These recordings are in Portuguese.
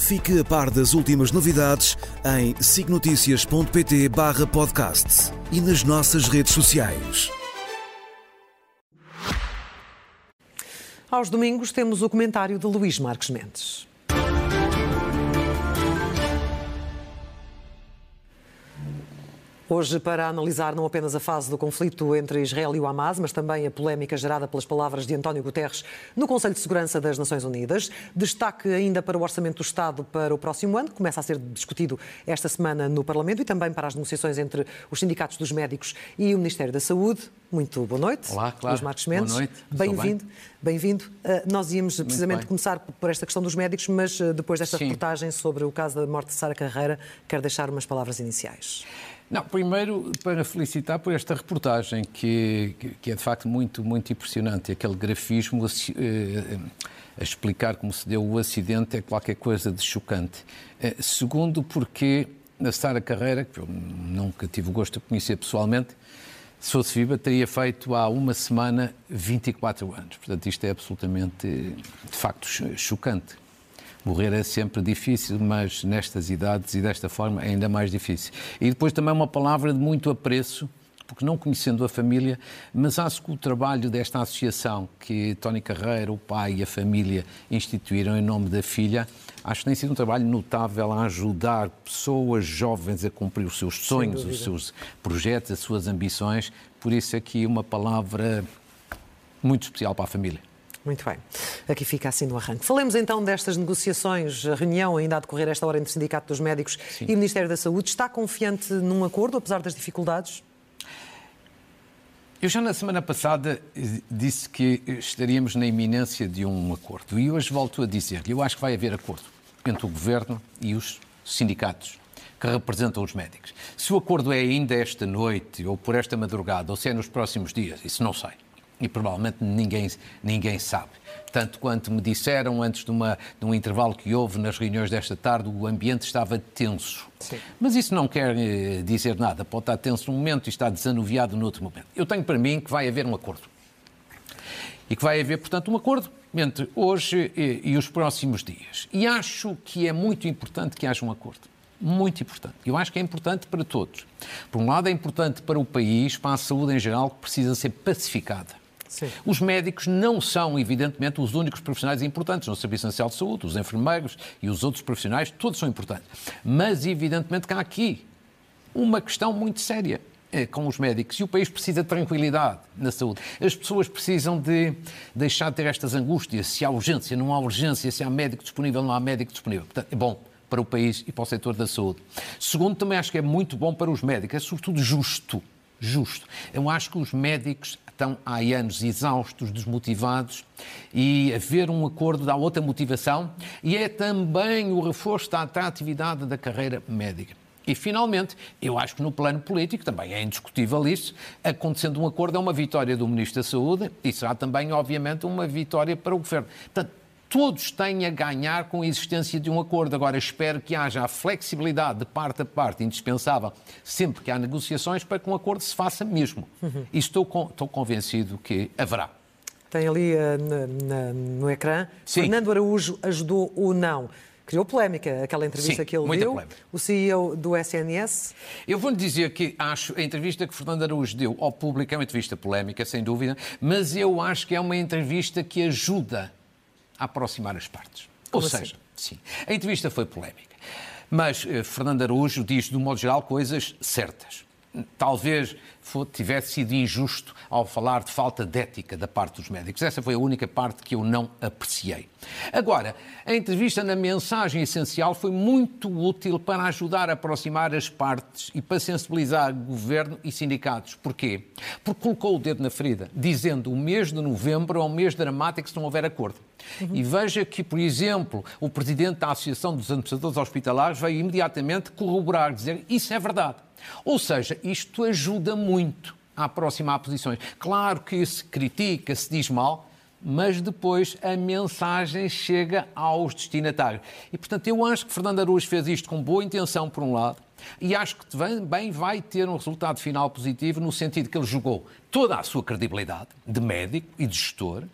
Fique a par das últimas novidades em signoticias.pt podcast e nas nossas redes sociais. Aos domingos temos o comentário de Luís Marques Mendes. Hoje, para analisar não apenas a fase do conflito entre Israel e o Hamas, mas também a polémica gerada pelas palavras de António Guterres no Conselho de Segurança das Nações Unidas. Destaque ainda para o Orçamento do Estado para o próximo ano, que começa a ser discutido esta semana no Parlamento, e também para as negociações entre os sindicatos dos médicos e o Ministério da Saúde. Muito boa noite. Olá, claro. Luís Marcos Mendes. Boa noite. Bem-vindo. Bem-vindo. Uh, nós íamos precisamente bem. começar por esta questão dos médicos, mas uh, depois desta Sim. reportagem sobre o caso da morte de Sara Carreira, quero deixar umas palavras iniciais. Não, primeiro para felicitar por esta reportagem que, que- é de facto muito, muito impressionante. Aquele grafismo eh, a explicar como se deu o acidente é qualquer coisa de chocante. Eh, Segundo, porque a Sara Carreira, que eu nunca tive o gosto de conhecer pessoalmente, se fosse viva, teria feito há uma semana 24 anos. Portanto, isto é absolutamente, de facto, cho- chocante. Morrer é sempre difícil, mas nestas idades e desta forma é ainda mais difícil. E depois também uma palavra de muito apreço, porque não conhecendo a família, mas acho que o trabalho desta associação que Tony Carreira, o pai e a família instituíram em nome da filha, acho que tem sido um trabalho notável a ajudar pessoas jovens a cumprir os seus sonhos, os seus projetos, as suas ambições. Por isso aqui uma palavra muito especial para a família. Muito bem. Aqui fica assim no arranque. Falemos então destas negociações, a reunião ainda a decorrer esta hora entre o Sindicato dos Médicos e o Ministério da Saúde. Está confiante num acordo, apesar das dificuldades? Eu já na semana passada disse que estaríamos na iminência de um acordo e hoje volto a dizer que eu acho que vai haver acordo entre o Governo e os sindicatos que representam os médicos. Se o acordo é ainda esta noite ou por esta madrugada ou se é nos próximos dias, isso não sei. E provavelmente ninguém, ninguém sabe. Tanto quanto me disseram antes de, uma, de um intervalo que houve nas reuniões desta tarde, o ambiente estava tenso. Sim. Mas isso não quer eh, dizer nada. Pode estar tenso num momento e estar desanuviado no outro momento. Eu tenho para mim que vai haver um acordo. E que vai haver, portanto, um acordo entre hoje e, e os próximos dias. E acho que é muito importante que haja um acordo. Muito importante. Eu acho que é importante para todos. Por um lado, é importante para o país, para a saúde em geral, que precisa ser pacificada. Sim. Os médicos não são, evidentemente, os únicos profissionais importantes no Serviço Nacional de Saúde, os enfermeiros e os outros profissionais, todos são importantes. Mas, evidentemente, que há aqui uma questão muito séria eh, com os médicos e o país precisa de tranquilidade na saúde. As pessoas precisam de deixar de ter estas angústias, se há urgência, não há urgência, se há médico disponível, não há médico disponível. Portanto, é bom para o país e para o setor da saúde. Segundo, também acho que é muito bom para os médicos, é sobretudo justo. Justo. Eu acho que os médicos estão há anos exaustos, desmotivados e haver um acordo dá outra motivação e é também o reforço da atratividade da carreira médica. E, finalmente, eu acho que no plano político também é indiscutível isso. Acontecendo um acordo, é uma vitória do Ministro da Saúde e será também, obviamente, uma vitória para o Governo. Portanto, todos têm a ganhar com a existência de um acordo. Agora, espero que haja a flexibilidade de parte a parte, indispensável, sempre que há negociações, para que um acordo se faça mesmo. E estou, con- estou convencido que haverá. Tem ali eh, na- na- no ecrã. Sim. Fernando Araújo ajudou ou não? Criou polémica aquela entrevista Sim, que ele deu. polémica. O CEO do SNS. Eu vou-lhe dizer que acho a entrevista que Fernando Araújo deu ao público é uma entrevista polémica, sem dúvida, mas eu acho que é uma entrevista que ajuda a aproximar as partes. Como Ou assim? seja, sim, a entrevista foi polémica, mas eh, Fernando Araújo diz, de um modo geral, coisas certas. Talvez tivesse sido injusto ao falar de falta de ética da parte dos médicos. Essa foi a única parte que eu não apreciei. Agora, a entrevista na mensagem essencial foi muito útil para ajudar a aproximar as partes e para sensibilizar governo e sindicatos. Porquê? Porque colocou o dedo na ferida, dizendo o mês de novembro é um mês dramático se não houver acordo. E veja que, por exemplo, o presidente da Associação dos Administradores Hospitalares veio imediatamente corroborar, dizer isso é verdade. Ou seja, isto ajuda muito. a aproximar posições. Claro que se critica, se diz mal, mas depois a mensagem chega aos destinatários. E, portanto, eu acho que Fernando Araújo fez isto com boa intenção, por um lado, e acho que também vai ter um resultado final positivo, no sentido que ele jogou toda a sua credibilidade de médico e de gestor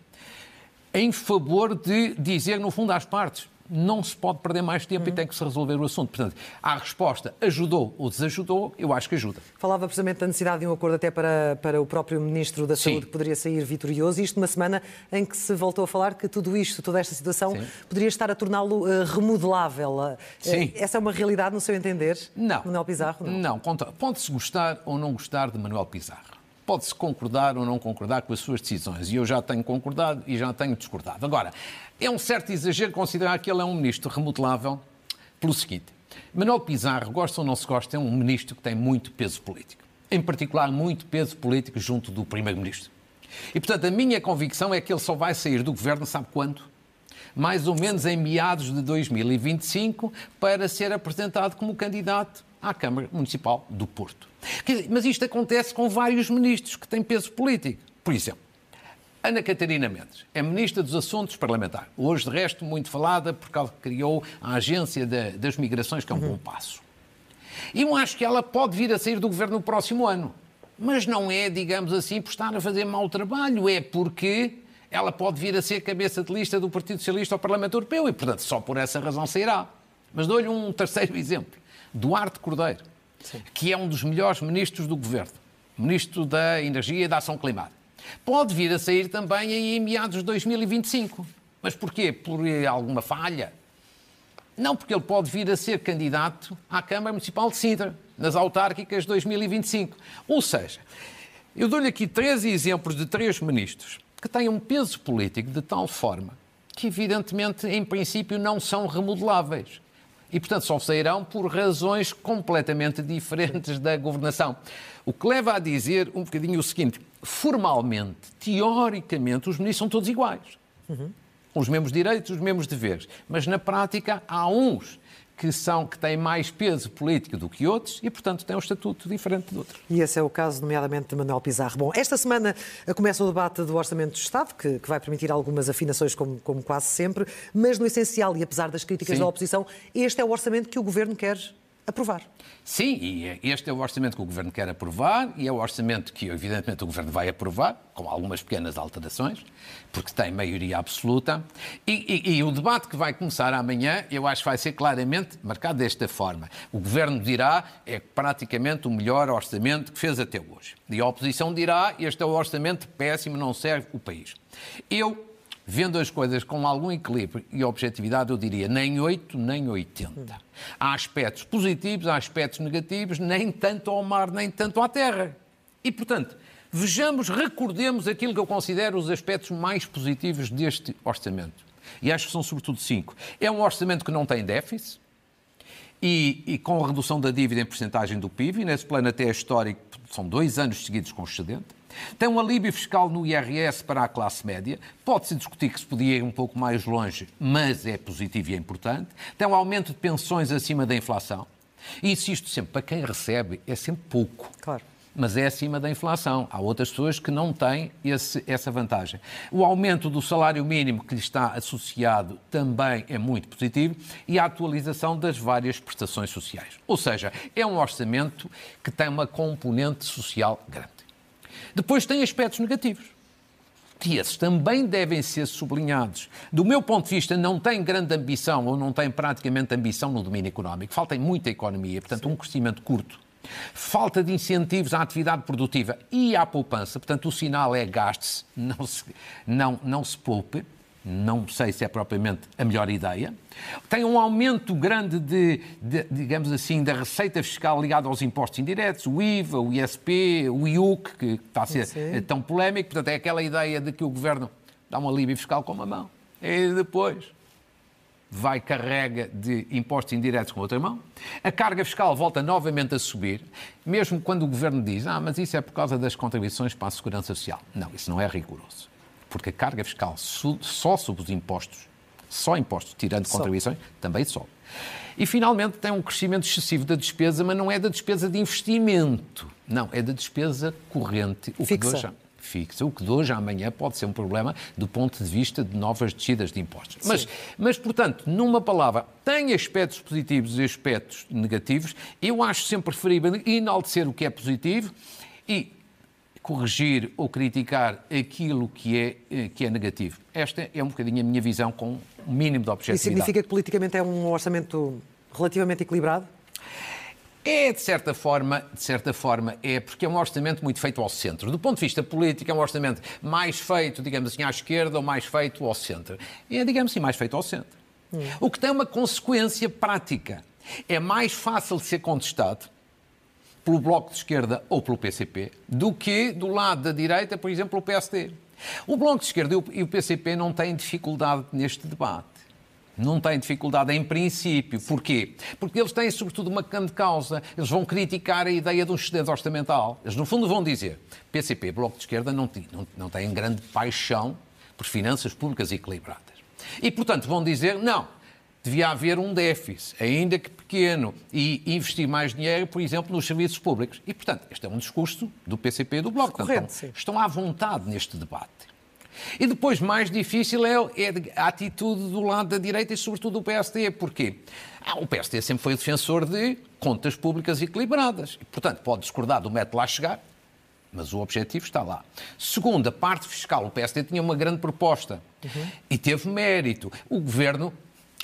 em favor de dizer, no fundo, às partes: não se pode perder mais tempo uhum. e tem que se resolver o assunto. Portanto, a resposta ajudou ou desajudou, eu acho que ajuda. Falava precisamente da necessidade de um acordo até para, para o próprio Ministro da Saúde, que poderia sair vitorioso. Isto numa semana em que se voltou a falar que tudo isto, toda esta situação, Sim. poderia estar a torná-lo uh, remodelável. Uh, Sim. Essa é uma realidade, no seu entender, não. Manuel Pizarro? Não, não pode-se gostar ou não gostar de Manuel Pizarro pode-se concordar ou não concordar com as suas decisões. E eu já tenho concordado e já tenho discordado. Agora, é um certo exagero considerar que ele é um ministro remodelável pelo seguinte. Manuel Pizarro, gosta ou não se gosta, é um ministro que tem muito peso político. Em particular, muito peso político junto do primeiro-ministro. E, portanto, a minha convicção é que ele só vai sair do governo, sabe quando? Mais ou menos em meados de 2025, para ser apresentado como candidato à Câmara Municipal do Porto. Mas isto acontece com vários ministros que têm peso político. Por exemplo, Ana Catarina Mendes é Ministra dos Assuntos Parlamentares. Hoje, de resto, muito falada por causa que criou a Agência de, das Migrações, que é um uhum. bom passo. E eu acho que ela pode vir a sair do governo no próximo ano. Mas não é, digamos assim, por estar a fazer mau trabalho, é porque ela pode vir a ser cabeça de lista do Partido Socialista ao Parlamento Europeu e, portanto, só por essa razão sairá. Mas dou-lhe um terceiro exemplo. Duarte Cordeiro, Sim. que é um dos melhores ministros do governo, ministro da Energia e da Ação Climática. Pode vir a sair também em meados de 2025. Mas porquê? Por alguma falha? Não, porque ele pode vir a ser candidato à Câmara Municipal de Sintra, nas autárquicas de 2025. Ou seja, eu dou-lhe aqui três exemplos de três ministros que têm um peso político de tal forma que, evidentemente, em princípio, não são remodeláveis e, portanto, só sairão por razões completamente diferentes da governação. O que leva a dizer um bocadinho o seguinte: formalmente, teoricamente, os ministros são todos iguais. Uhum. Os mesmos direitos, os mesmos deveres. Mas na prática há uns que, são, que têm mais peso político do que outros e, portanto, têm um estatuto diferente de outros. E esse é o caso, nomeadamente, de Manuel Pizarro. Bom, esta semana começa o debate do Orçamento do Estado, que, que vai permitir algumas afinações, como, como, quase sempre, mas no essencial, e apesar das críticas Sim. da oposição, este é o orçamento que o Governo quer aprovar. Sim, e é, este é o orçamento que o Governo quer aprovar e é o orçamento que, evidentemente, o Governo vai aprovar, com algumas pequenas alterações, porque tem maioria absoluta. E, e, e, o debate que vai começar amanhã, eu acho que vai ser claramente marcado desta forma. O Governo dirá é praticamente o melhor orçamento que fez até hoje. E a oposição dirá este é o orçamento péssimo, não serve o país. Eu vendo as coisas com algum equilíbrio e objetividade, eu diria nem 8, nem 80. Há aspectos positivos, há aspectos negativos, nem tanto ao mar, nem tanto à terra. E, portanto, vejamos, recordemos aquilo que eu considero os aspectos mais positivos deste orçamento. E acho que são sobretudo cinco. É um orçamento que não tem déficit, e, e, com a redução da dívida em porcentagem do PIB, e nesse plano até histórico, são dois anos seguidos com excedente. Tem um alívio fiscal no IRS para a classe média. Pode-se discutir que se podia ir um pouco mais longe, mas é positivo e é importante. Tem um aumento de pensões acima da inflação. E insisto sempre, para quem recebe é sempre pouco. Claro mas é acima da inflação. Há outras pessoas que não têm esse, essa vantagem. O aumento do salário mínimo que lhe está associado também é muito positivo e a atualização das várias prestações sociais. Ou seja, é um orçamento que tem uma componente social grande. Depois tem aspectos negativos. E esses também devem ser sublinhados. Do meu ponto de vista, não tem grande ambição ou não tem praticamente ambição no domínio económico. Falta muita economia, portanto, Sim. um crescimento curto. Falta de incentivos à atividade produtiva e à poupança, portanto, o sinal é gaste-se, não se, não, não se poupe não sei se é propriamente a melhor ideia. Tem um aumento grande de, de, digamos assim, da receita fiscal ligada aos impostos indiretos, o IVA, o ISP, o IUC, que está a ser Sim. tão polémico. Portanto, é aquela ideia de que o governo dá um alívio fiscal com uma mão e depois vai carrega de impostos indiretos com outra mão. A carga fiscal volta novamente a subir, mesmo quando o governo diz: ah, mas isso é por causa das contribuições para a segurança social. Não, isso não é rigoroso porque a carga fiscal só sobre os impostos, só impostos, tirando contribuições, também sobe. E, finalmente, tem um crescimento excessivo da despesa, mas não é da despesa de investimento. Não, é da despesa corrente. O Fixa. que hoje, fixa. O que de hoje a amanhã pode ser um problema do ponto de vista de novas descidas de impostos. Mas, mas, portanto, numa palavra, tem aspectos positivos e aspectos negativos. Eu acho sempre preferível enaltecer o que é positivo e corrigir ou criticar aquilo que é, eh, que é negativo. Esta é um bocadinho a minha visão com um mínimo de objetividade. Isso significa que politicamente é um orçamento relativamente equilibrado? É, de certa forma, de certa forma, é porque é um orçamento muito feito ao centro. Do ponto de vista político, é um orçamento mais feito, digamos assim, à esquerda ou mais feito ao centro. É, digamos assim, mais feito ao centro. Hum. O que tem uma consequência prática. É mais fácil de ser contestado pelo Bloco de Esquerda ou pelo PCP do que do lado da direita, por exemplo, o PSD. O Bloco de Esquerda e o PCP não têm dificuldade neste debate não têm dificuldade em princípio. Porquê? Porque eles têm, sobretudo, uma grande causa. Eles vão criticar a ideia de um excedente orçamental. Eles, no fundo, vão dizer PCP, Bloco de Esquerda, não, não, não têm grande paixão por finanças públicas equilibradas. E, portanto, vão dizer, não, devia haver um déficit, ainda que pequeno, e investir mais dinheiro, por exemplo, nos serviços públicos. E, portanto, este é um discurso do PCP e do Bloco. Portanto, estão à vontade neste debate. E depois, mais difícil é, é a atitude do lado da direita e, sobretudo, do PSD. Porquê? Ah, o PSD sempre foi defensor de contas públicas equilibradas. E, portanto, pode discordar do método lá chegar, mas o objetivo está lá. Segundo, a parte fiscal. O PSD tinha uma grande proposta uhum. e teve mérito. O governo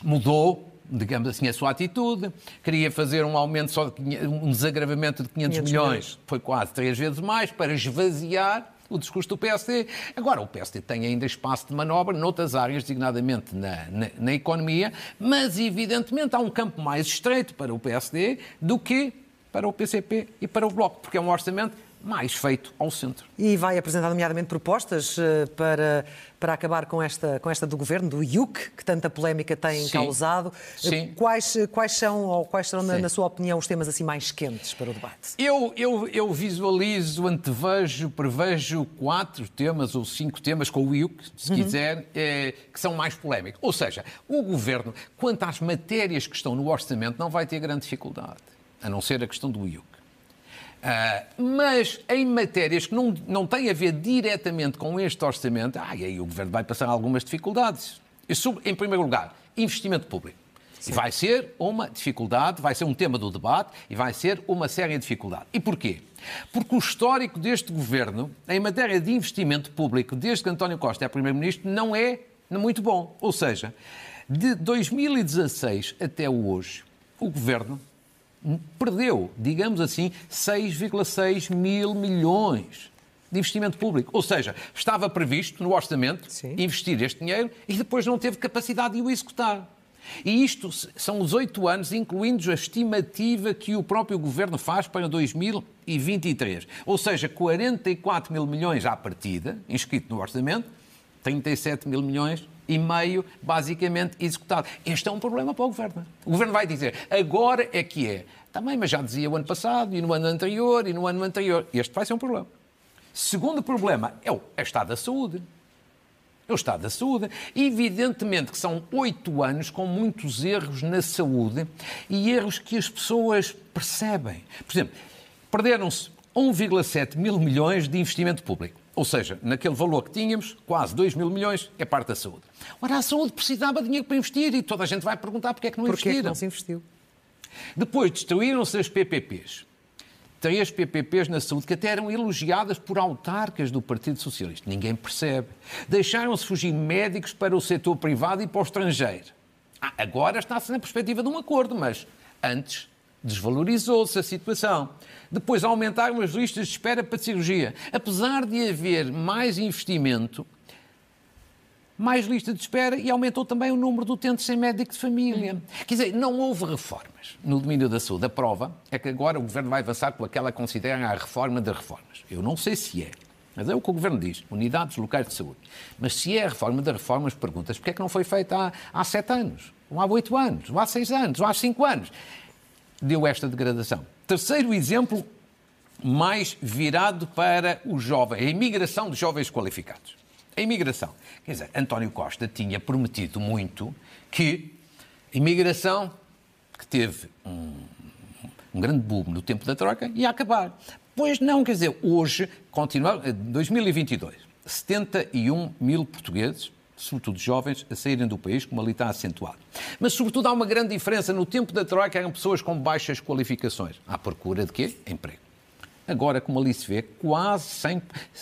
mudou digamos assim, a sua atitude. Queria fazer um aumento só de, um desagravamento de 500, 500 milhões, milhões, foi quase três vezes mais, para esvaziar o discurso do PSD. Agora, o PSD tem ainda espaço de manobra noutras áreas, designadamente na, na, na economia, mas evidentemente há um campo mais estreito para o PSD do que para o PCP e para o Bloco, porque é um orçamento mais feito ao centro. E vai apresentar, nomeadamente, propostas uh, para, para acabar com esta, com esta do governo, do IUC, que tanta polémica tem Sim. causado. Eh, Sim. Quais, quais são, ou quais serão, na, na, sua opinião, os temas assim mais quentes para o debate? Eu, eu, eu visualizo, antevejo, prevejo quatro temas ou cinco temas com o IUC, se uhum. quiser, eh, que são mais polémicos. Ou seja, o governo, quanto às matérias que estão no orçamento, não vai ter grande dificuldade, a não ser a questão do IUC. Uh, mas em matérias que não, não têm a ver diretamente com este orçamento, ah, aí o Governo vai passar algumas dificuldades. Isso, em primeiro lugar, investimento público. Sim. E vai ser uma dificuldade, vai ser um tema do debate e vai ser uma séria dificuldade. E porquê? Porque o histórico deste governo, em matéria de investimento público, desde que António Costa é Primeiro-Ministro, não é muito bom. Ou seja, de 2016 até hoje, o governo perdeu, digamos assim, 6,6 mil milhões de investimento público. Ou seja, estava previsto no orçamento Sim. investir este dinheiro e depois não teve capacidade de o executar. E isto são os oito anos, incluindo a estimativa que o próprio governo faz para 2023. Ou seja, 44 mil milhões à partida, inscrito no orçamento, 37 mil milhões e meio, basicamente, executado. Este é um problema para o Governo. O Governo vai dizer, agora é que é. Também, mas já dizia o ano passado, e no ano anterior, e no ano anterior. Este vai ser um problema. Segundo problema é o Estado da Saúde. É o Estado da Saúde. Evidentemente que são oito anos com muitos erros na saúde e erros que as pessoas percebem. Por exemplo, perderam-se 1,7 mil milhões de investimento público. Ou seja, naquele valor que tínhamos, quase 2 mil milhões, é parte da saúde. Ora, a saúde precisava de dinheiro para investir e toda a gente vai perguntar porque é que não investiram. Porquê que não se investiu? Depois destruíram-se as PPPs. Três PPPs na saúde que até eram elogiadas por autarcas do Partido Socialista. Ninguém percebe. Deixaram-se fugir médicos para o setor privado e para o estrangeiro. Ah, agora está-se na perspectiva de um acordo, mas antes desvalorizou-se a situação. Depois aumentaram as listas de espera para cirurgia. Apesar de haver mais investimento, mais lista de espera e aumentou também o número de utentes sem médico de família. Quer dizer, não houve reformas no domínio da saúde. A prova é que agora o Governo vai avançar com aquela que considera a reforma das reformas. Eu não sei se é, mas é o que o Governo diz, unidades locais de saúde. Mas se é a reforma das reformas, perguntas porque é que não foi feita há, há sete anos, ou há oito anos, ou há seis anos, ou há cinco anos deu esta degradação. Terceiro exemplo, mais virado para o jovem, a imigração de jovens qualificados. A imigração. Quer dizer, António Costa tinha prometido muito que a imigração que teve um, um grande boom no tempo da troca, ia acabar. Pois não, quer dizer, hoje, continua, 2022, 71 mil portugueses sobretudo jovens, a saírem do país, como ali está acentuado. Mas, sobretudo, há uma grande diferença. No tempo da Troika eram pessoas com baixas qualificações. À procura de quê? Emprego. Agora, como ali se vê, quase, 100,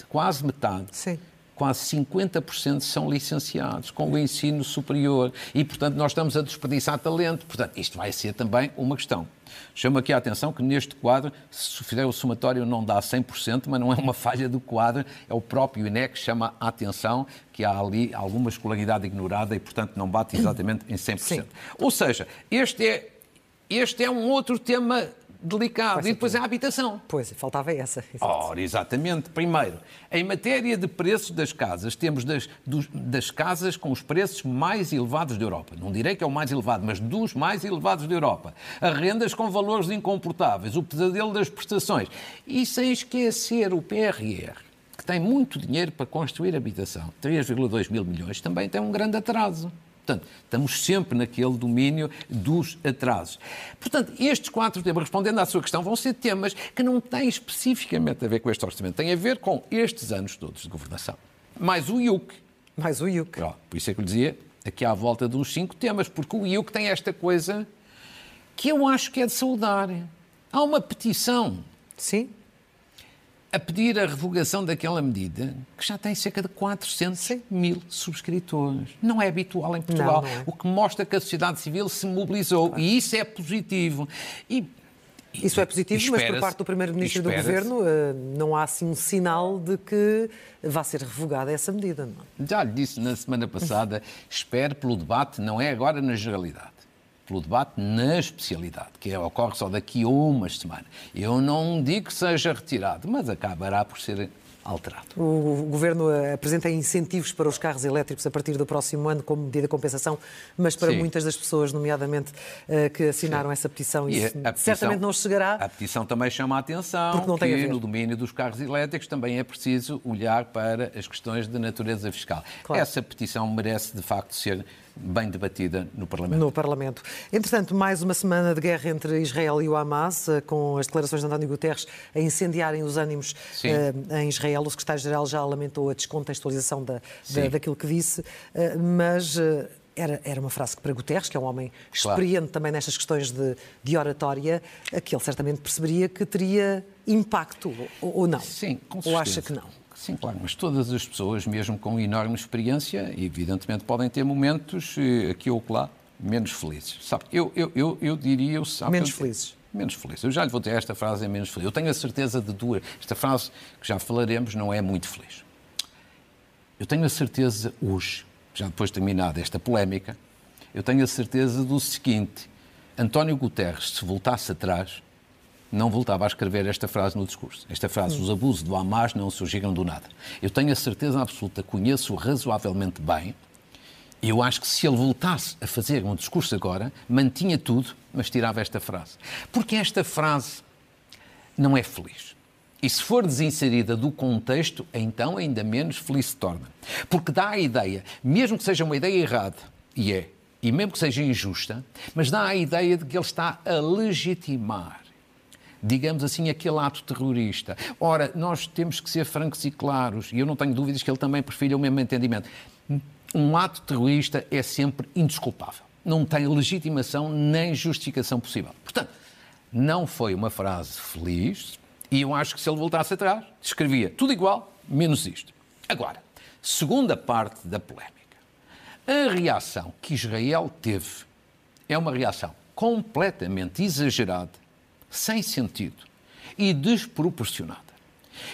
quase metade Sim quase 50% são licenciados com o ensino superior e, portanto, nós estamos a desperdiçar talento. Portanto, isto vai ser também uma questão. Chamo aqui a atenção que neste quadro, se fizer o somatório, não dá 100%, mas não é uma falha do quadro, é o próprio INEC que chama a atenção que há ali alguma escolaridade ignorada e, portanto, não bate exatamente em 100%. Sim. Ou seja, este é, este é um outro tema delicado. E depois é a habitação. Pois, faltava essa. Ora, exatamente. Primeiro, em matéria de preços das casas, temos das, dos, das casas com os preços mais elevados da Europa. Não direi que é o mais elevado, mas dos mais elevados da Europa. As rendas com valores incomportáveis, o pesadelo das prestações. E sem esquecer o PRR, que tem muito dinheiro para construir habitação, 3,2 mil milhões, também tem um grande atraso. Portanto, estamos sempre naquele domínio dos atrasos. Portanto, estes quatro temas, respondendo à sua questão, vão ser temas que não têm especificamente a ver com este orçamento, têm a ver com estes anos todos de governação. Mais o IUC. Mais o IUC. por isso é que eu lhe dizia, aqui à volta dos cinco temas, porque o IUC tem esta coisa que eu acho que é de saudar. Há uma petição. Sim a pedir a revogação daquela medida que já tem cerca de 400 Sim. mil subscritores. Não é habitual em Portugal, não, não é. o que mostra que a sociedade civil se mobilizou claro. e isso é positivo. E isso é positivo, mas por parte do Primeiro-Ministro do Governo eh, não há assim um sinal de que vá ser revogada essa medida. Não? É? Já lhe disse na semana passada, espero pelo debate, não é agora na generalidade pelo debate na especialidade, que é, ocorre só daqui a umas semanas. Eu não digo que seja retirado, mas acabará por ser alterado. O Governo apresenta incentivos para os carros elétricos a partir do próximo ano como medida de compensação, mas para Sim. muitas das pessoas, nomeadamente, eh, que assinaram Sim. essa petição, isso petição, certamente não chegará. A petição também chama a atenção porque não que tem no domínio dos carros elétricos também é preciso olhar para as questões de natureza fiscal. Claro. Essa petição merece, de facto, ser bem debatida no Parlamento. No Parlamento. Entretanto, mais uma semana de guerra entre Israel e o Hamas, eh, com as declarações de António Guterres a incendiarem os ânimos uh, em Israel. O secretário-geral já lamentou a descontextualização da, da, daquilo que disse, uh, mas. Uh, era, era uma frase que para Guterres, que é um homem experiente claro. também nestas questões de, de oratória, que ele certamente perceberia que teria impacto, ou, ou não? Sim, com certeza. Ou acha que não? Sim, claro, mas todas as pessoas, mesmo com enorme experiência, evidentemente podem ter momentos eh, aqui ou lá menos felizes. Sabe, eu, eu, eu, eu diria... Sabe, menos eu, felizes? Menos felizes. Eu já lhe vou dizer, esta frase é menos feliz. Eu tenho a certeza de duas. Esta frase que já falaremos não é muito feliz. Eu tenho a certeza hoje, já depois de terminada esta polémica, eu tenho a certeza do seguinte: António Guterres, se voltasse atrás, não voltava a escrever esta frase no discurso. Esta frase, os abusos do Hamas não surgiram do nada. Eu tenho a certeza absoluta, conheço-o razoavelmente bem, e eu acho que se ele voltasse a fazer um discurso agora, mantinha tudo, mas tirava esta frase. Porque esta frase não é feliz. E se for desinserida do contexto, então ainda menos feliz se torna. Porque dá a ideia, mesmo que seja uma ideia errada, e é, e mesmo que seja injusta, mas dá a ideia de que ele está a legitimar digamos assim, aquele ato terrorista. Ora, nós temos que ser francos e claros, e eu não tenho dúvidas que ele também prefere o mesmo entendimento. Um ato terrorista é sempre indesculpável. Não tem legitimação nem justificação possível. Portanto, não foi uma frase feliz, e eu acho que se ele voltasse atrás, escrevia tudo igual, menos isto. Agora, segunda parte da polémica. A reação que Israel teve é uma reação completamente exagerada sem sentido e desproporcionada.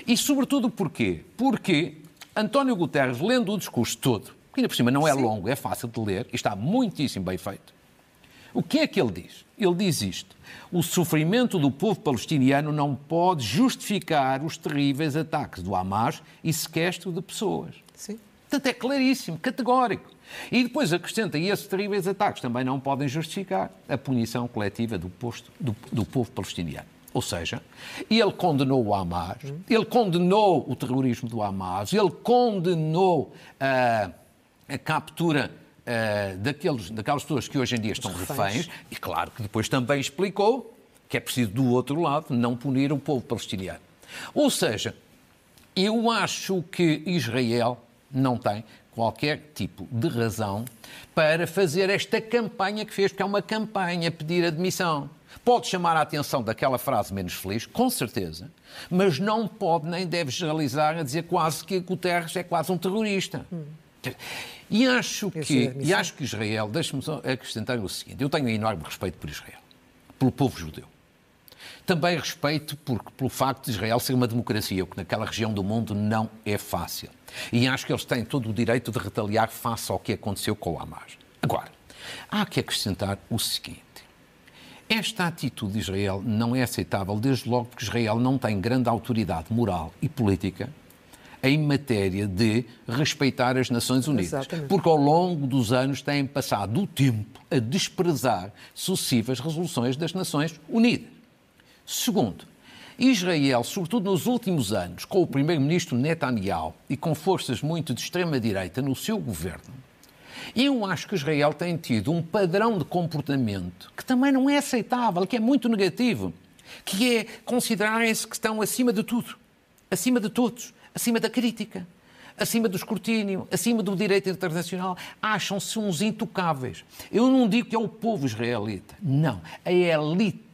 E sobretudo porquê? Porque António Guterres, lendo o discurso todo, que ainda por cima não é Sim. longo, é fácil de ler e está muitíssimo bem feito, o que é que ele diz? Ele diz isto: o sofrimento do povo palestiniano não pode justificar os terríveis ataques do Hamas e sequestro de pessoas. Sim. Portanto, é claríssimo, categórico. E depois acrescenta, e esses terríveis ataques também não podem justificar a punição coletiva do, posto, do, do povo palestiniano. Ou seja, ele condenou o Hamas, ele condenou o terrorismo do Hamas, ele condenou a, a captura uh, daqueles, daquelas pessoas que hoje em dia estão reféns. e claro que depois também explicou que é preciso, do outro lado, não punir o povo palestiniano. Ou seja, eu acho que Israel não tem qualquer tipo de razão para fazer esta campanha que fez, porque é uma campanha pedir admissão. Pode chamar a atenção daquela frase menos feliz, com certeza, mas não pode nem deve generalizar a dizer quase que Guterres é quase um terrorista. Hum. E acho que, e acho que Israel, deixe-me acrescentar o seguinte: eu tenho enorme respeito por Israel, pelo povo judeu. Também respeito por, pelo facto de Israel ser uma democracia, o que naquela região do mundo não é fácil. E acho que eles têm todo o direito de retaliar face ao que aconteceu com o Hamas. Agora, há que acrescentar o seguinte. Esta atitude de Israel não é aceitável, desde logo porque Israel não tem grande autoridade moral e política em matéria de respeitar as Nações Unidas. Exatamente. Porque ao longo dos anos têm passado o tempo a desprezar sucessivas resoluções das Nações Unidas. Segundo, Israel, sobretudo nos últimos anos, com o primeiro-ministro Netanyahu e com forças muito de extrema-direita no seu governo, eu acho que Israel tem tido um padrão de comportamento que também não é aceitável, que é muito negativo, que é considerarem-se que estão acima de tudo, acima de todos, acima da crítica, acima do escrutínio, acima do direito internacional, acham-se uns intocáveis. Eu não digo que é o povo israelita, não, a elite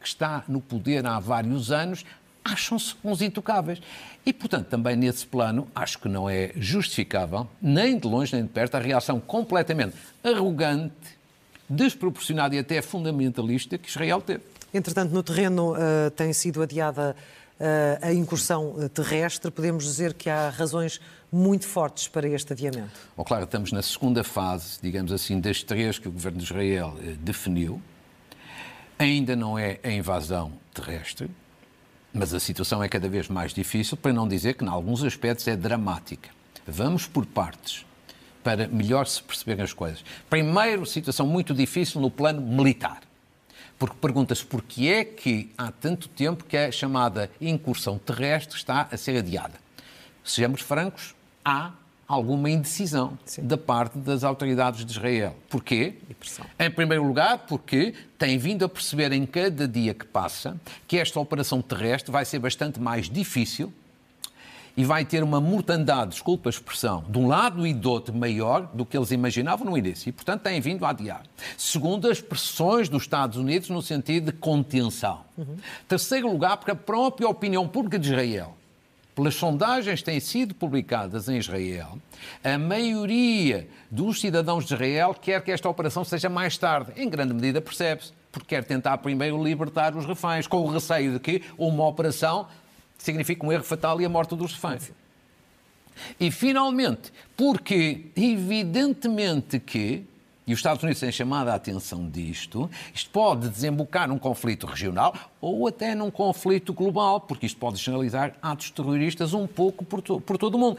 que está no poder há vários anos, acham-se uns intocáveis. E, portanto, também nesse plano, acho que não é justificável, nem de longe nem de perto, a reação completamente arrogante, desproporcionada e até fundamentalista que Israel teve. Entretanto, no terreno uh, tem sido adiada uh, a incursão eh, terrestre. Podemos dizer que há razões muito fortes para este adiamento. Oh, claro, estamos na segunda fase, digamos assim, das três que o governo de Israel uh, definiu. Ainda não é a invasão terrestre, mas a situação é cada vez mais difícil, para não dizer que, em alguns aspectos, é dramática. Vamos por partes, para melhor se perceberem as coisas. Primeiro, situação muito difícil no plano militar. Porque pergunta-se porquê é que há tanto tempo que a chamada incursão terrestre está a ser adiada. Sejamos francos, há alguma indecisão Sim. da parte das autoridades de Israel. Porquê? Em primeiro lugar, porque têm vindo a perceber em cada dia que passa que esta operação terrestre vai ser bastante mais difícil e vai ter uma mortandade, desculpa a expressão, de um lado e do outro maior do que eles imaginavam no início. E, portanto, têm vindo a adiar. Segundo, as pressões dos Estados Unidos no sentido de contenção. Uhum. Terceiro lugar, porque a própria opinião pública de Israel pelas sondagens que têm sido publicadas em Israel, a maioria dos cidadãos de Israel quer que esta operação seja mais tarde. Em grande medida percebe-se, porque quer tentar primeiro libertar os reféns, com o receio de que uma operação signifique um erro fatal e a morte dos reféns. E, finalmente, porque evidentemente que e os Estados Unidos têm chamado a atenção disto, isto pode desembocar num conflito regional ou até num conflito global, porque isto pode generalizar atos terroristas um pouco por, to por todo o mundo.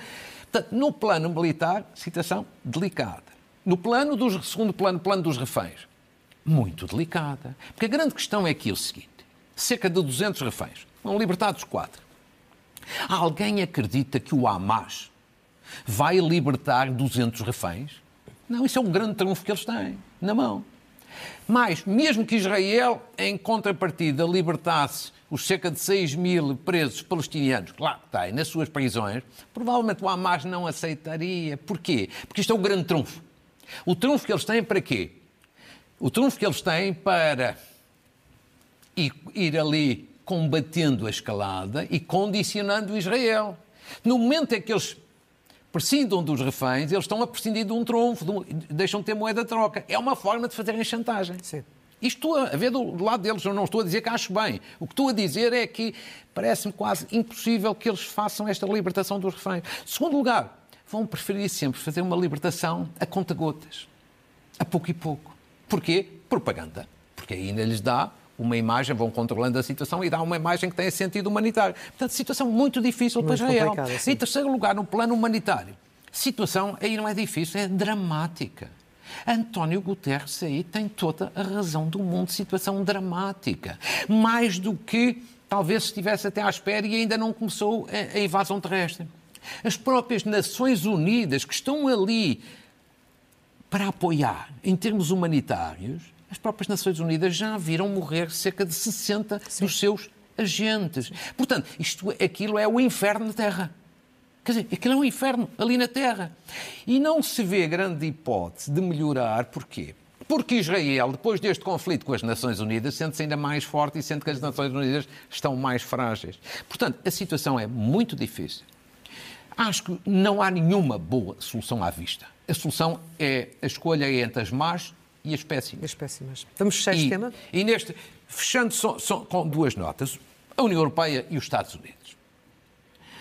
Portanto, no plano militar, situação delicada. No plano dos, segundo plano, plano dos reféns, muito delicada. Porque a grande questão é aqui o seguinte: cerca de 200 reféns, foram libertados quatro. Alguém acredita que o Hamas vai libertar 200 reféns? Não, isso é um grande trunfo que eles têm na mão. Mas, mesmo que Israel, em contrapartida, libertasse os cerca de 6 mil presos palestinianos, claro que tem, nas suas prisões, provavelmente o Hamas não aceitaria. Porquê? Porque isto é um grande trunfo. O trunfo que eles têm para quê? O trunfo que eles têm para ir, ir ali combatendo a escalada e condicionando Israel. No momento em que eles prescindam dos reféns, eles estão a prescindir de um trunfo, de um, deixam de ter moeda de troca. É uma forma de fazerem chantagem. Sim. Isto a ver do lado deles, eu não estou a dizer que acho bem. O que estou a dizer é que parece-me quase impossível que eles façam esta libertação dos reféns. Segundo lugar, vão preferir sempre fazer uma libertação a conta-gotas, a pouco e pouco. Porquê? Propaganda. Porque ainda lhes dá uma imagem, vão controlando a situação e dá uma imagem que tem sentido humanitário. Portanto, situação muito difícil muito para Israel. Em terceiro lugar, no plano humanitário, situação aí não é difícil, é dramática. António Guterres aí tem toda a razão do mundo, situação dramática. Mais do que talvez estivesse até à espera e ainda não começou a invasão terrestre. As próprias Nações Unidas que estão ali para apoiar, em termos humanitários, as próprias Nações Unidas já viram morrer cerca de 60 Sim. dos seus agentes. Portanto, isto, aquilo é o inferno na Terra. Quer dizer, aquilo é um inferno ali na Terra. E não se vê grande hipótese de melhorar. Porquê? Porque Israel, depois deste conflito com as Nações Unidas, sente-se ainda mais forte e sente que as Nações Unidas estão mais frágeis. Portanto, a situação é muito difícil. Acho que não há nenhuma boa solução à vista. A solução é a escolha entre as más e as péssimas. As péssimas. Vamos fechar este tema? E neste, fechando só, só com duas notas, a União Europeia e os Estados Unidos.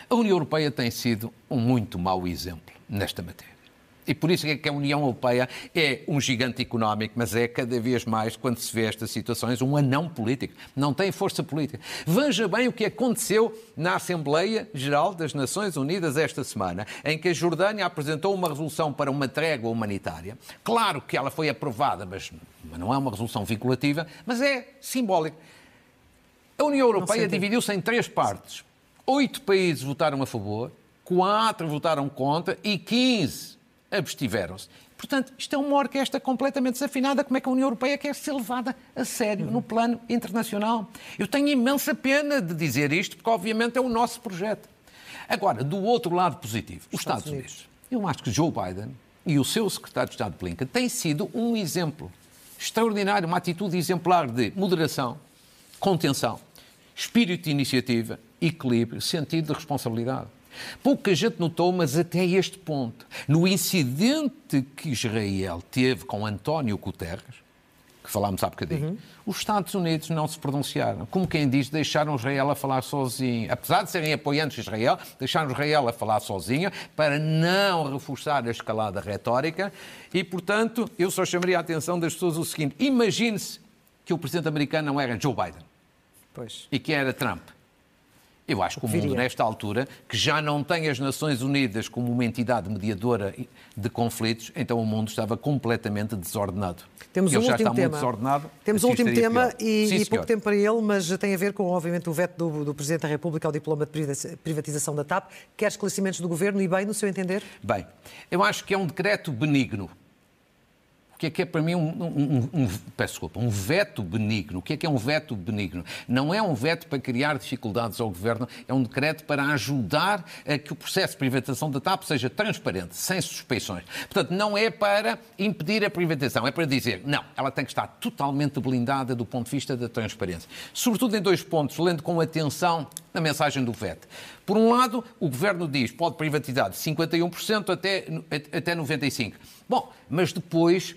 A União Europeia tem sido um muito mau exemplo nesta matéria. E por isso é que a União Europeia é um gigante económico, mas é cada vez mais, quando se vê estas situações, um anão político. Não tem força política. Veja bem o que aconteceu na Assembleia Geral das Nações Unidas esta semana, em que a Jordânia apresentou uma resolução para uma trégua humanitária. Claro que ela foi aprovada, mas não é uma resolução vinculativa, mas é simbólica. A União Europeia dividiu-se em três partes. Oito países votaram a favor, quatro votaram contra e 15 abstiveram-se. Portanto, isto é uma orquestra completamente desafinada. Como é que a União Europeia quer ser levada a sério no plano internacional? Eu tenho imensa pena de dizer isto, porque obviamente é o nosso projeto. Agora, do outro lado positivo, os Estados, Estados Unidos. Unidos. Eu acho que Joe Biden e o seu secretário de Estado Blinken têm sido um exemplo extraordinário, uma atitude exemplar de moderação, contenção, espírito de iniciativa equilíbrio, sentido de responsabilidade. Pouca gente notou, mas até este ponto, no incidente que Israel teve com António Guterres, que falámos há bocadinho, uhum. os Estados Unidos não se pronunciaram. Como quem diz, deixaram Israel a falar sozinho. Apesar de serem apoiantes de Israel, deixaram Israel a falar sozinho para não reforçar a escalada retórica. E, portanto, eu só chamaria a atenção das pessoas o seguinte: imagine-se que o presidente americano não era Joe Biden. Pois. E que era Trump. Eu acho que o mundo, nesta altura, que já não tem as Nações Unidas como uma entidade mediadora de conflitos, então o mundo estava completamente desordenado. Temos ele um já último está tema. muito desordenado. Temos um último tema e, Sim, e pouco tempo para ele, mas tem a ver com, obviamente, o veto do, do Presidente da República ao diploma de privatização da TAP. Quer esclarecimentos do Governo e bem, no seu entender? Bem, eu acho que é um decreto benigno que é que é para mim um, um, um, peço desculpa, um veto benigno. O que é que é um veto benigno? Não é um veto para criar dificuldades ao Governo, é um decreto para ajudar a que o processo de privatização da TAP seja transparente, sem suspeições. Portanto, não é para impedir a privatização, é para dizer, não, ela tem que estar totalmente blindada do ponto de vista da transparência. Sobretudo em dois pontos, lendo com atenção na mensagem do VET. Por um lado, o Governo diz pode privatizar de 51% até, até 95%. Bom, mas depois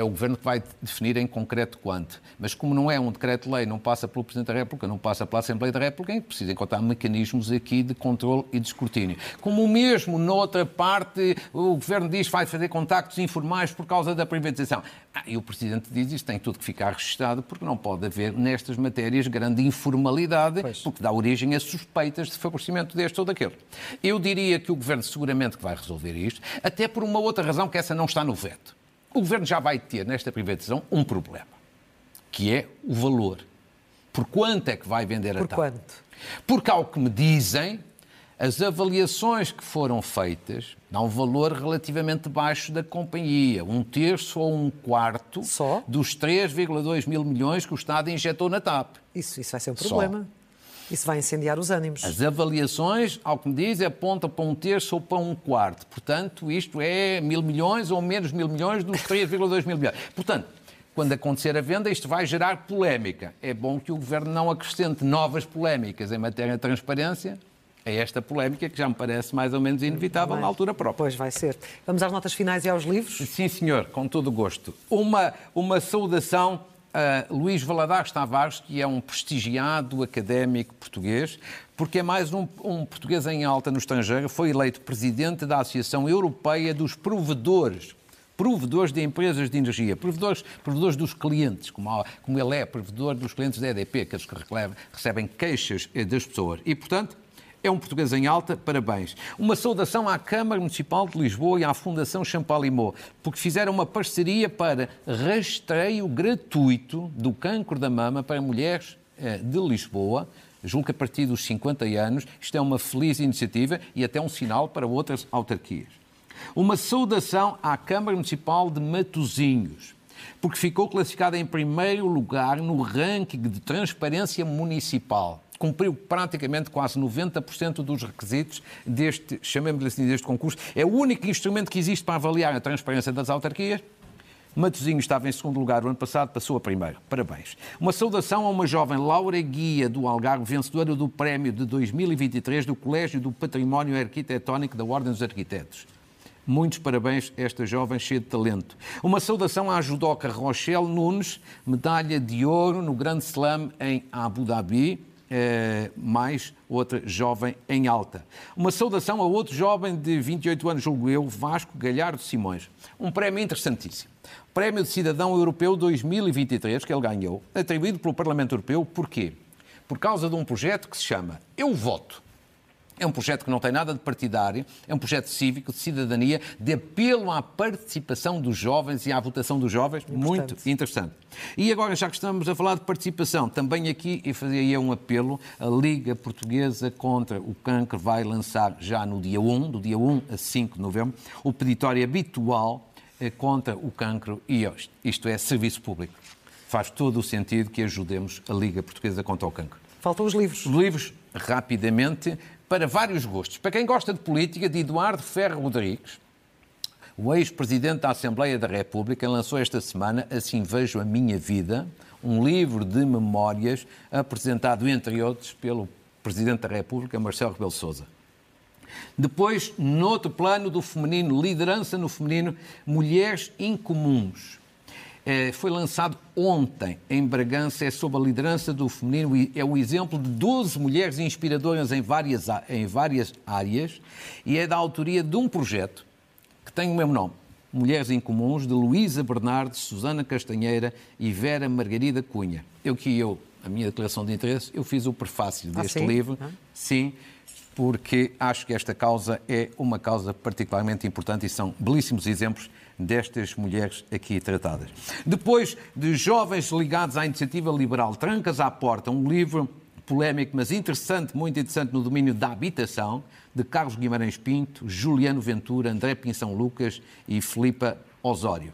é o Governo que vai definir em concreto quanto. Mas como não é um decreto-lei, não passa pelo Presidente da República, não passa pela Assembleia da República, é precisa encontrar mecanismos aqui de controle e de escrutínio. Como mesmo noutra parte o Governo diz que vai fazer contactos informais por causa da privatização. Ah, e o Presidente diz isto tem tudo que ficar registado porque não pode haver nestas matérias grande informalidade, pois. porque dá origem a suspeitas de favorecimento deste ou daquele. Eu diria que o Governo seguramente que vai resolver isto, até por uma outra razão que essa não está no veto. O governo já vai ter nesta privatização um problema, que é o valor. Por quanto é que vai vender a TAP? Por quanto? Porque, ao que me dizem, as avaliações que foram feitas dão um valor relativamente baixo da companhia, um terço ou um quarto Só? dos 3,2 mil milhões que o Estado injetou na TAP. Isso, isso vai ser um problema. Só. Isso vai incendiar os ânimos. As avaliações, ao que me diz, apontam para um terço ou para um quarto. Portanto, isto é mil milhões ou menos mil milhões dos 3,2 mil milhões. Portanto, quando acontecer a venda, isto vai gerar polémica. É bom que o Governo não acrescente novas polémicas em matéria de transparência a esta polémica, que já me parece mais ou menos inevitável na altura própria. Pois vai ser. Vamos às notas finais e aos livros? Sim, senhor, com todo o gosto. Uma, uma saudação Uh, Luís Valadares Tavares, que é um prestigiado académico português, porque é mais um, um, português em alta no estrangeiro, foi eleito presidente da Associação Europeia dos Provedores. Provedores de empresas de energia, provedores, provedores dos clientes, como, como ele é, provedor dos clientes da EDP, aqueles que recebem queixas das pessoas. E, portanto, é um português em alta, parabéns. Uma saudação à Câmara Municipal de Lisboa e à Fundação Champalimau, porque fizeram uma parceria para rastreio gratuito do cancro da mama para mulheres eh, de Lisboa, julgo que a partir dos 50 anos. Isto é uma feliz iniciativa e até um sinal para outras autarquias. Uma saudação à Câmara Municipal de Matosinhos, porque ficou classificada em primeiro lugar no ranking de transparência municipal. Cumpriu praticamente quase 90% dos requisitos deste, chamemos assim, deste concurso. É o único instrumento que existe para avaliar a transparência das autarquias Matosinhos estava em segundo lugar o ano passado, passou a primeiro. Parabéns. Uma saudação a uma jovem Laura Guia do Algarve, vencedora do prémio de 2023 do Colégio do Património Arquitetónico da Ordem dos Arquitetos. Muitos parabéns a esta jovem cheia de talento. Uma saudação à judoca Rochelle Nunes, medalha de ouro no Grande Slam em Abu Dhabi. É, mais outra jovem em alta. Uma saudação a outro jovem de 28 anos, julgo eu, Vasco Galhardo Simões. Um prémio interessantíssimo. Prémio de Cidadão Europeu 2023, que ele ganhou, atribuído pelo Parlamento Europeu. Porquê? Por causa de um projeto que se chama Eu Voto. É um projeto que não tem nada de partidário, é um projeto cívico, de cidadania, de apelo à participação dos jovens e à votação dos jovens. Muito interessante. E agora, já que estamos a falar de participação, também aqui eu fazia um apelo. A Liga Portuguesa contra o Cancro vai lançar já no dia 1, do dia 1 a 5 de novembro, o peditório habitual eh, contra o cancro e isto é serviço público. Faz todo o sentido que ajudemos a Liga Portuguesa contra o cancro. Faltam os livros. Os livros, rapidamente, para vários gostos. Para quem gosta de política, de Eduardo Ferro Rodrigues, o ex-presidente da Assembleia da República lançou esta semana Assim Vejo a Minha Vida, um livro de memórias apresentado, entre outros, pelo Presidente da República, Marcelo Rebelo Sousa. Depois, noutro plano do feminino, liderança no feminino, Mulheres Incomuns. É, foi lançado ontem em Bragança, é sob a liderança do feminino, é o exemplo de 12 mulheres inspiradoras em várias, em várias áreas e é da autoria de um projeto que tem o mesmo nome, Mulheres Incomuns, de Luísa Bernardes, Susana Castanheira e Vera Margarida Cunha. Eu que eu, a minha declaração de interesse, eu fiz o prefácio deste ah, sim? livro, ah. sim, porque acho que esta causa é uma causa particularmente importante e são belíssimos exemplos destas mulheres aqui tratadas. Depois de jovens ligados à iniciativa liberal Trancas à Porta, um livro polémico, mas interessante, muito interessante no domínio da habitação, de Carlos Guimarães Pinto, Juliano Ventura, André Pinção Lucas e Filipa Osório.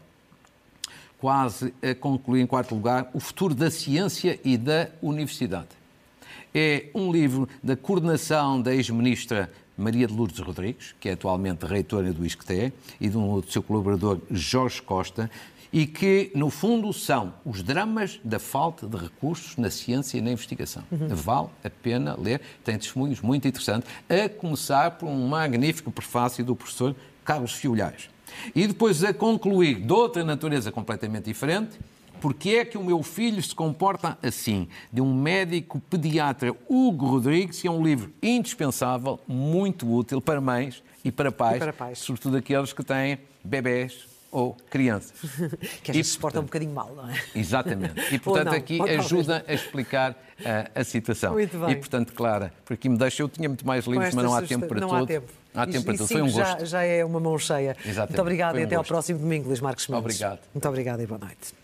Quase a concluir em quarto lugar, o futuro da ciência e da universidade. É um livro da coordenação da ex-ministra Maria de Lourdes Rodrigues, que é atualmente reitora do ISCTE, e de um outro seu colaborador, Jorge Costa, e que, no fundo, são os dramas da falta de recursos na ciência e na investigação. Uhum. Vale a pena ler, tem testemunhos muito interessantes, a começar por um magnífico prefácio do professor Carlos Fiolhais. E depois a concluir, de outra natureza completamente diferente, porque é que o meu filho se comporta assim? De um médico pediatra, Hugo Rodrigues, que é um livro indispensável, muito útil para mães e para pais, e para pais. sobretudo aqueles que têm bebés ou crianças. que às vezes se portam um bocadinho mal, não é? Exatamente. E, portanto, aqui ajuda a explicar a, a situação. Muito bem. E, portanto, Clara, por aqui me deixa, eu tinha muito mais livros, mas não há tempo para não tudo. Há tempo. Há tempo para tudo. Foi um gosto. Já, já é uma mão cheia. Exatamente. Muito obrigada um e até gosto. ao próximo domingo, Luís Marcos Mendes. Obrigado. Muito obrigada e boa noite.